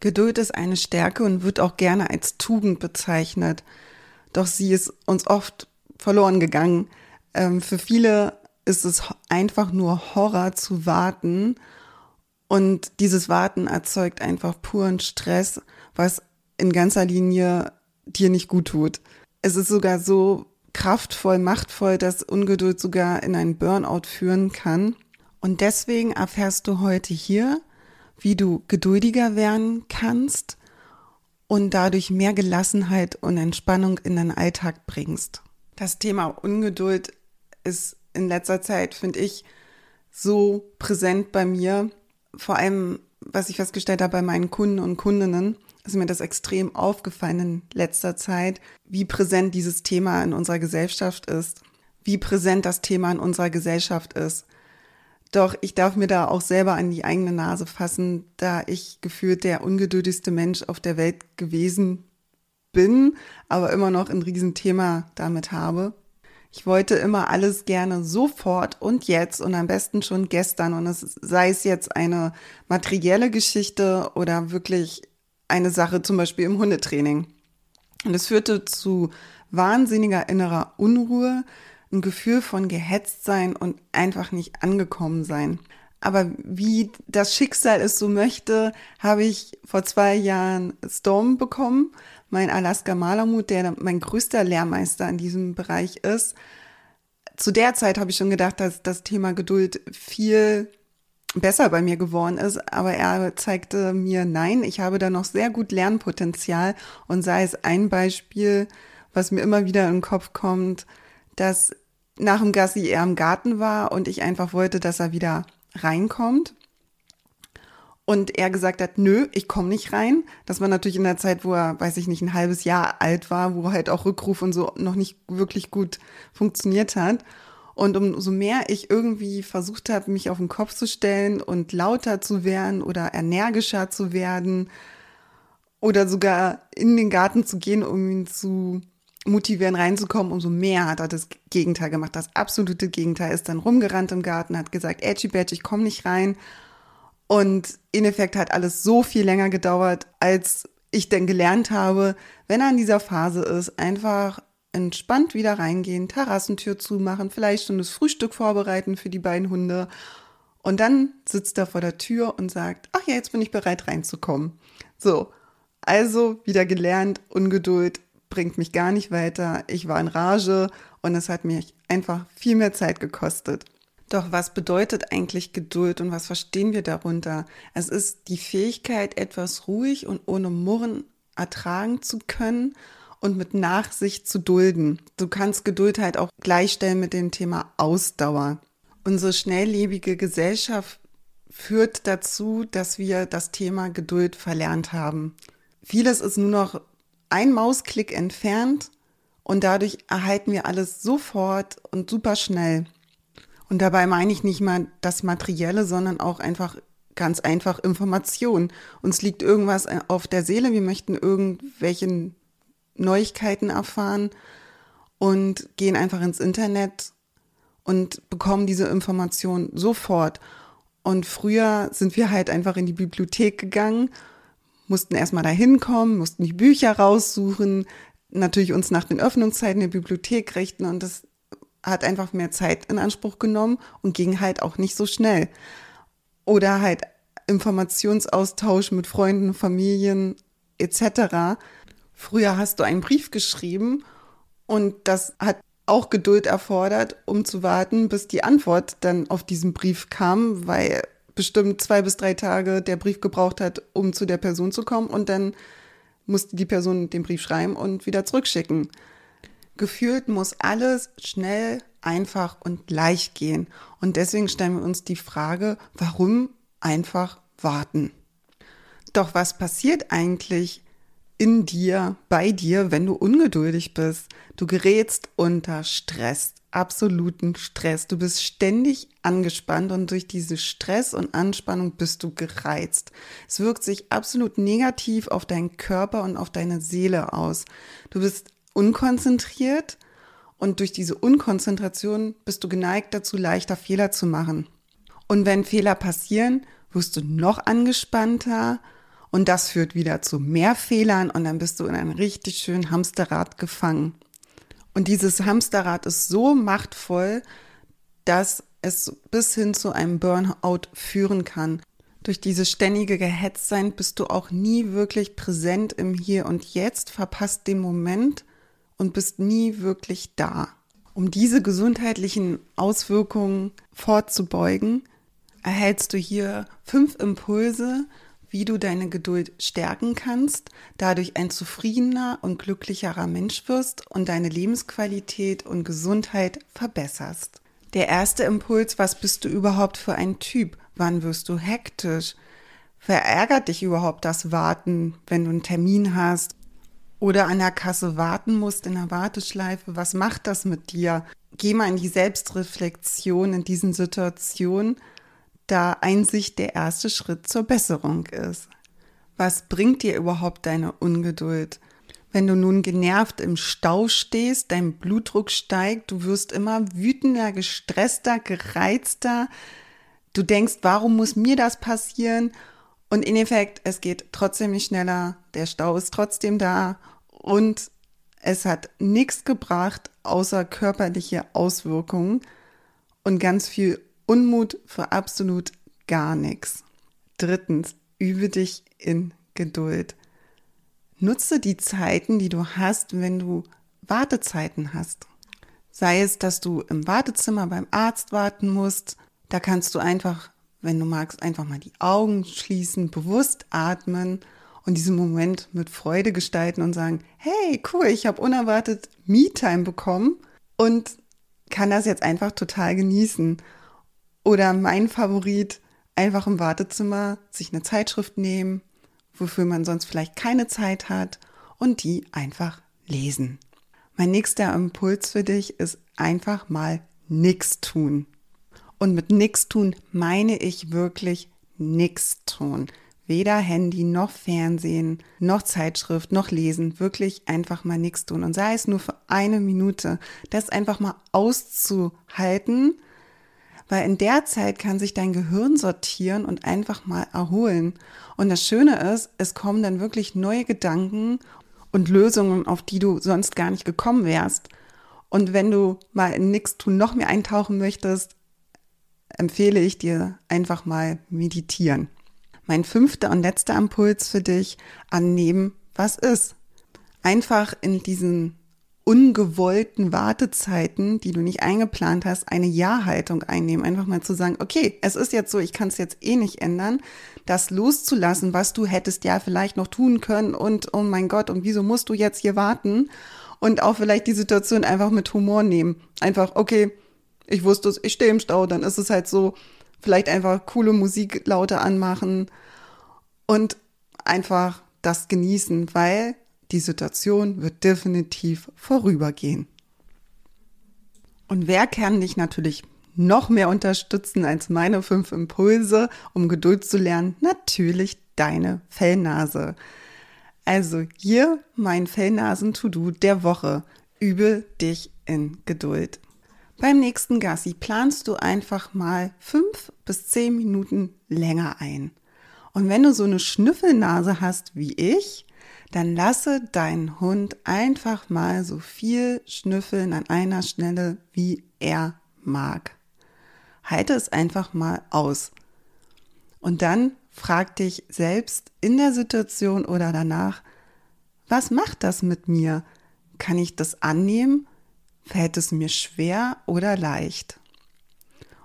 Geduld ist eine Stärke und wird auch gerne als Tugend bezeichnet. Doch sie ist uns oft verloren gegangen. Ähm, für viele ist es einfach nur Horror zu warten. Und dieses Warten erzeugt einfach puren Stress, was in ganzer Linie dir nicht gut tut. Es ist sogar so kraftvoll, machtvoll, dass Ungeduld sogar in einen Burnout führen kann. Und deswegen erfährst du heute hier, wie du geduldiger werden kannst und dadurch mehr Gelassenheit und Entspannung in deinen Alltag bringst. Das Thema Ungeduld ist in letzter Zeit, finde ich, so präsent bei mir. Vor allem, was ich festgestellt habe bei meinen Kunden und Kundinnen, ist mir das extrem aufgefallen in letzter Zeit, wie präsent dieses Thema in unserer Gesellschaft ist, wie präsent das Thema in unserer Gesellschaft ist. Doch ich darf mir da auch selber an die eigene Nase fassen, da ich gefühlt der ungeduldigste Mensch auf der Welt gewesen bin, aber immer noch ein Riesenthema damit habe. Ich wollte immer alles gerne sofort und jetzt und am besten schon gestern und es sei es jetzt eine materielle Geschichte oder wirklich eine Sache zum Beispiel im Hundetraining. Und es führte zu wahnsinniger innerer Unruhe, ein Gefühl von gehetzt sein und einfach nicht angekommen sein. Aber wie das Schicksal es so möchte, habe ich vor zwei Jahren Storm bekommen, mein Alaska Malamut, der mein größter Lehrmeister in diesem Bereich ist. Zu der Zeit habe ich schon gedacht, dass das Thema Geduld viel besser bei mir geworden ist, aber er zeigte mir, nein, ich habe da noch sehr gut Lernpotenzial und sei es ein Beispiel, was mir immer wieder in den Kopf kommt, dass nach dem Gassi er im Garten war und ich einfach wollte, dass er wieder reinkommt. Und er gesagt hat, nö, ich komme nicht rein. Das war natürlich in der Zeit, wo er, weiß ich nicht, ein halbes Jahr alt war, wo halt auch Rückruf und so noch nicht wirklich gut funktioniert hat. Und umso mehr ich irgendwie versucht habe, mich auf den Kopf zu stellen und lauter zu werden oder energischer zu werden oder sogar in den Garten zu gehen, um ihn zu motivieren, reinzukommen, umso mehr hat er das Gegenteil gemacht. Das absolute Gegenteil ist dann rumgerannt im Garten, hat gesagt, Edgy Badge, ich komme nicht rein. Und in Effekt hat alles so viel länger gedauert, als ich denn gelernt habe, wenn er in dieser Phase ist, einfach entspannt wieder reingehen, Terrassentür zumachen, vielleicht schon das Frühstück vorbereiten für die beiden Hunde. Und dann sitzt er vor der Tür und sagt, ach ja, jetzt bin ich bereit reinzukommen. So, also wieder gelernt, Ungeduld bringt mich gar nicht weiter. Ich war in Rage und es hat mich einfach viel mehr Zeit gekostet. Doch was bedeutet eigentlich Geduld und was verstehen wir darunter? Es ist die Fähigkeit, etwas ruhig und ohne Murren ertragen zu können und mit Nachsicht zu dulden. Du kannst Geduld halt auch gleichstellen mit dem Thema Ausdauer. Unsere schnelllebige Gesellschaft führt dazu, dass wir das Thema Geduld verlernt haben. Vieles ist nur noch ein Mausklick entfernt und dadurch erhalten wir alles sofort und super schnell. Und dabei meine ich nicht mal das Materielle, sondern auch einfach ganz einfach Information. Uns liegt irgendwas auf der Seele, wir möchten irgendwelche Neuigkeiten erfahren und gehen einfach ins Internet und bekommen diese Information sofort. Und früher sind wir halt einfach in die Bibliothek gegangen mussten erstmal da hinkommen, mussten die Bücher raussuchen, natürlich uns nach den Öffnungszeiten der Bibliothek richten und das hat einfach mehr Zeit in Anspruch genommen und ging halt auch nicht so schnell. Oder halt Informationsaustausch mit Freunden, Familien etc. Früher hast du einen Brief geschrieben und das hat auch Geduld erfordert, um zu warten, bis die Antwort dann auf diesen Brief kam, weil bestimmt zwei bis drei Tage der Brief gebraucht hat, um zu der Person zu kommen und dann musste die Person den Brief schreiben und wieder zurückschicken. Gefühlt muss alles schnell, einfach und leicht gehen. Und deswegen stellen wir uns die Frage, warum einfach warten. Doch was passiert eigentlich in dir, bei dir, wenn du ungeduldig bist? Du gerätst unter Stress, absoluten Stress. Du bist ständig angespannt und durch diese Stress und Anspannung bist du gereizt. Es wirkt sich absolut negativ auf deinen Körper und auf deine Seele aus. Du bist unkonzentriert und durch diese Unkonzentration bist du geneigt dazu, leichter Fehler zu machen. Und wenn Fehler passieren, wirst du noch angespannter und das führt wieder zu mehr Fehlern und dann bist du in einem richtig schönen Hamsterrad gefangen. Und dieses Hamsterrad ist so machtvoll, dass es bis hin zu einem Burnout führen kann. Durch dieses ständige Gehetztsein bist du auch nie wirklich präsent im Hier und Jetzt, verpasst den Moment und bist nie wirklich da. Um diese gesundheitlichen Auswirkungen vorzubeugen, erhältst du hier fünf Impulse, wie du deine Geduld stärken kannst, dadurch ein zufriedener und glücklicherer Mensch wirst und deine Lebensqualität und Gesundheit verbesserst. Der erste Impuls, was bist du überhaupt für ein Typ? Wann wirst du hektisch? Verärgert dich überhaupt das Warten, wenn du einen Termin hast oder an der Kasse warten musst in der Warteschleife? Was macht das mit dir? Geh mal in die Selbstreflexion in diesen Situationen da Einsicht der erste Schritt zur Besserung ist. Was bringt dir überhaupt deine Ungeduld? Wenn du nun genervt im Stau stehst, dein Blutdruck steigt, du wirst immer wütender, gestresster, gereizter. Du denkst, warum muss mir das passieren? Und in Effekt, es geht trotzdem nicht schneller, der Stau ist trotzdem da und es hat nichts gebracht, außer körperliche Auswirkungen und ganz viel Unmut für absolut gar nichts. Drittens, übe dich in Geduld. Nutze die Zeiten, die du hast, wenn du Wartezeiten hast. Sei es, dass du im Wartezimmer beim Arzt warten musst, da kannst du einfach, wenn du magst, einfach mal die Augen schließen, bewusst atmen und diesen Moment mit Freude gestalten und sagen, hey, cool, ich habe unerwartet Me-Time bekommen und kann das jetzt einfach total genießen. Oder mein Favorit, einfach im Wartezimmer sich eine Zeitschrift nehmen, wofür man sonst vielleicht keine Zeit hat und die einfach lesen. Mein nächster Impuls für dich ist einfach mal nichts tun. Und mit nichts tun meine ich wirklich nichts tun. Weder Handy noch Fernsehen noch Zeitschrift noch Lesen, wirklich einfach mal nichts tun. Und sei es nur für eine Minute, das einfach mal auszuhalten weil in der Zeit kann sich dein Gehirn sortieren und einfach mal erholen. Und das Schöne ist, es kommen dann wirklich neue Gedanken und Lösungen, auf die du sonst gar nicht gekommen wärst. Und wenn du mal in nichts tun noch mehr eintauchen möchtest, empfehle ich dir einfach mal meditieren. Mein fünfter und letzter Impuls für dich, annehmen, was ist. Einfach in diesen ungewollten Wartezeiten, die du nicht eingeplant hast, eine Ja-Haltung einnehmen. Einfach mal zu sagen, okay, es ist jetzt so, ich kann es jetzt eh nicht ändern. Das loszulassen, was du hättest ja vielleicht noch tun können und oh mein Gott, und wieso musst du jetzt hier warten? Und auch vielleicht die Situation einfach mit Humor nehmen. Einfach, okay, ich wusste es, ich stehe im Stau, dann ist es halt so, vielleicht einfach coole Musik lauter anmachen und einfach das genießen, weil die Situation wird definitiv vorübergehen. Und wer kann dich natürlich noch mehr unterstützen als meine fünf Impulse, um Geduld zu lernen? Natürlich deine Fellnase. Also hier mein Fellnasen-To-Do der Woche. Übe dich in Geduld. Beim nächsten Gassi planst du einfach mal fünf bis zehn Minuten länger ein. Und wenn du so eine Schnüffelnase hast wie ich, dann lasse deinen Hund einfach mal so viel schnüffeln an einer Stelle, wie er mag. Halte es einfach mal aus. Und dann frag dich selbst in der Situation oder danach, was macht das mit mir? Kann ich das annehmen? Fällt es mir schwer oder leicht?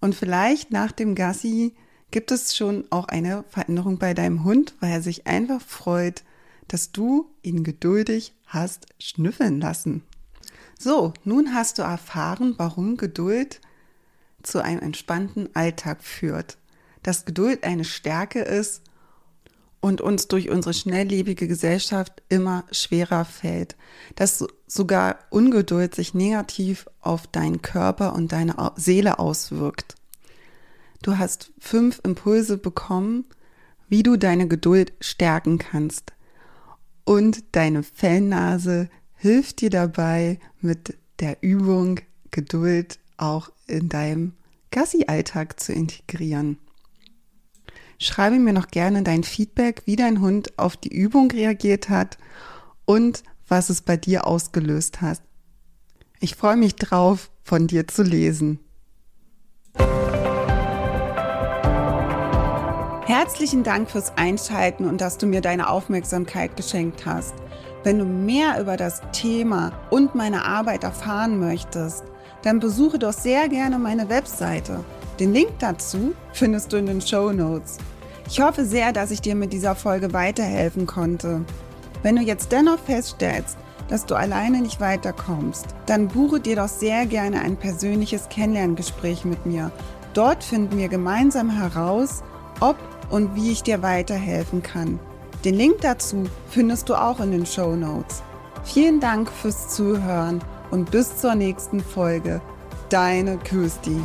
Und vielleicht nach dem Gassi gibt es schon auch eine Veränderung bei deinem Hund, weil er sich einfach freut, dass du ihn geduldig hast schnüffeln lassen. So, nun hast du erfahren, warum Geduld zu einem entspannten Alltag führt. dass Geduld eine Stärke ist und uns durch unsere schnelllebige Gesellschaft immer schwerer fällt, dass sogar Ungeduld sich negativ auf deinen Körper und deine Seele auswirkt. Du hast fünf Impulse bekommen, wie du deine Geduld stärken kannst. Und deine Fellnase hilft dir dabei, mit der Übung Geduld auch in deinem Gassi-Alltag zu integrieren. Schreibe mir noch gerne dein Feedback, wie dein Hund auf die Übung reagiert hat und was es bei dir ausgelöst hat. Ich freue mich drauf, von dir zu lesen. Herzlichen Dank fürs Einschalten und dass du mir deine Aufmerksamkeit geschenkt hast. Wenn du mehr über das Thema und meine Arbeit erfahren möchtest, dann besuche doch sehr gerne meine Webseite. Den Link dazu findest du in den Show Notes. Ich hoffe sehr, dass ich dir mit dieser Folge weiterhelfen konnte. Wenn du jetzt dennoch feststellst, dass du alleine nicht weiterkommst, dann buche dir doch sehr gerne ein persönliches Kennenlerngespräch mit mir. Dort finden wir gemeinsam heraus, ob und wie ich dir weiterhelfen kann. Den Link dazu findest du auch in den Show Notes. Vielen Dank fürs Zuhören und bis zur nächsten Folge. Deine Kirsti.